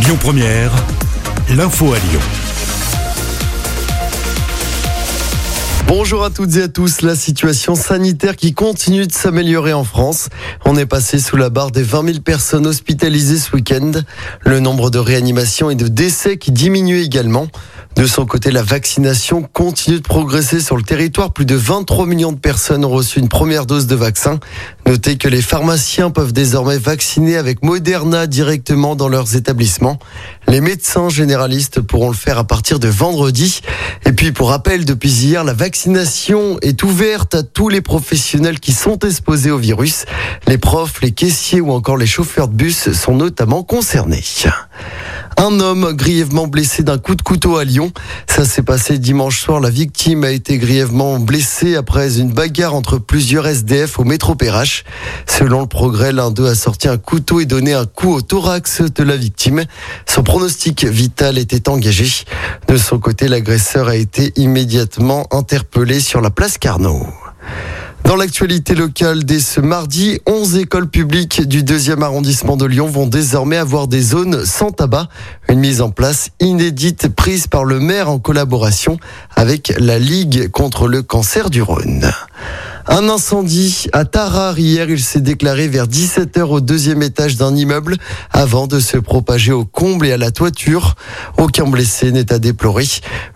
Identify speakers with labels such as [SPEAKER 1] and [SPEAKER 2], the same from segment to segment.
[SPEAKER 1] Lyon Première, l'info à Lyon.
[SPEAKER 2] Bonjour à toutes et à tous. La situation sanitaire qui continue de s'améliorer en France. On est passé sous la barre des 20 000 personnes hospitalisées ce week-end. Le nombre de réanimations et de décès qui diminue également. De son côté, la vaccination continue de progresser sur le territoire. Plus de 23 millions de personnes ont reçu une première dose de vaccin. Notez que les pharmaciens peuvent désormais vacciner avec Moderna directement dans leurs établissements. Les médecins généralistes pourront le faire à partir de vendredi. Et puis, pour rappel, depuis hier, la vaccination est ouverte à tous les professionnels qui sont exposés au virus. Les profs, les caissiers ou encore les chauffeurs de bus sont notamment concernés. Un homme grièvement blessé d'un coup de couteau à Lyon. Ça s'est passé dimanche soir. La victime a été grièvement blessée après une bagarre entre plusieurs SDF au métro Perrache. Selon le progrès, l'un d'eux a sorti un couteau et donné un coup au thorax de la victime. Son pronostic vital était engagé. De son côté, l'agresseur a été immédiatement interpellé sur la place Carnot. Dans l'actualité locale, dès ce mardi, 11 écoles publiques du deuxième arrondissement de Lyon vont désormais avoir des zones sans tabac. Une mise en place inédite prise par le maire en collaboration avec la Ligue contre le cancer du Rhône. Un incendie à Tarare hier, il s'est déclaré vers 17h au deuxième étage d'un immeuble avant de se propager au comble et à la toiture. Aucun blessé n'est à déplorer.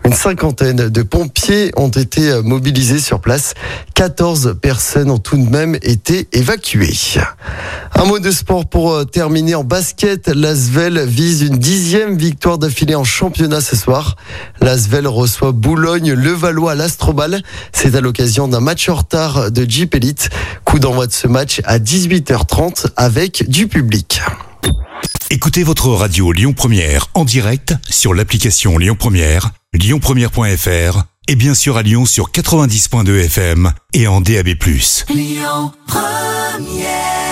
[SPEAKER 2] Une cinquantaine de pompiers ont été mobilisés sur place. 14 personnes ont tout de même été évacuées. Un mot de sport pour terminer en basket. L'Asvel vise une dixième victoire d'affilée en championnat ce soir. L'Asvel reçoit Boulogne, Levallois, l'Astrobal. C'est à l'occasion d'un match en retard de Jeep Elite. Coup d'envoi de ce match à 18h30 avec du public.
[SPEAKER 1] Écoutez votre radio Lyon Première en direct sur l'application Lyon Première, lyonpremière.fr et bien sûr à Lyon sur 90.2 FM et en DAB+.
[SPEAKER 3] Lyon Première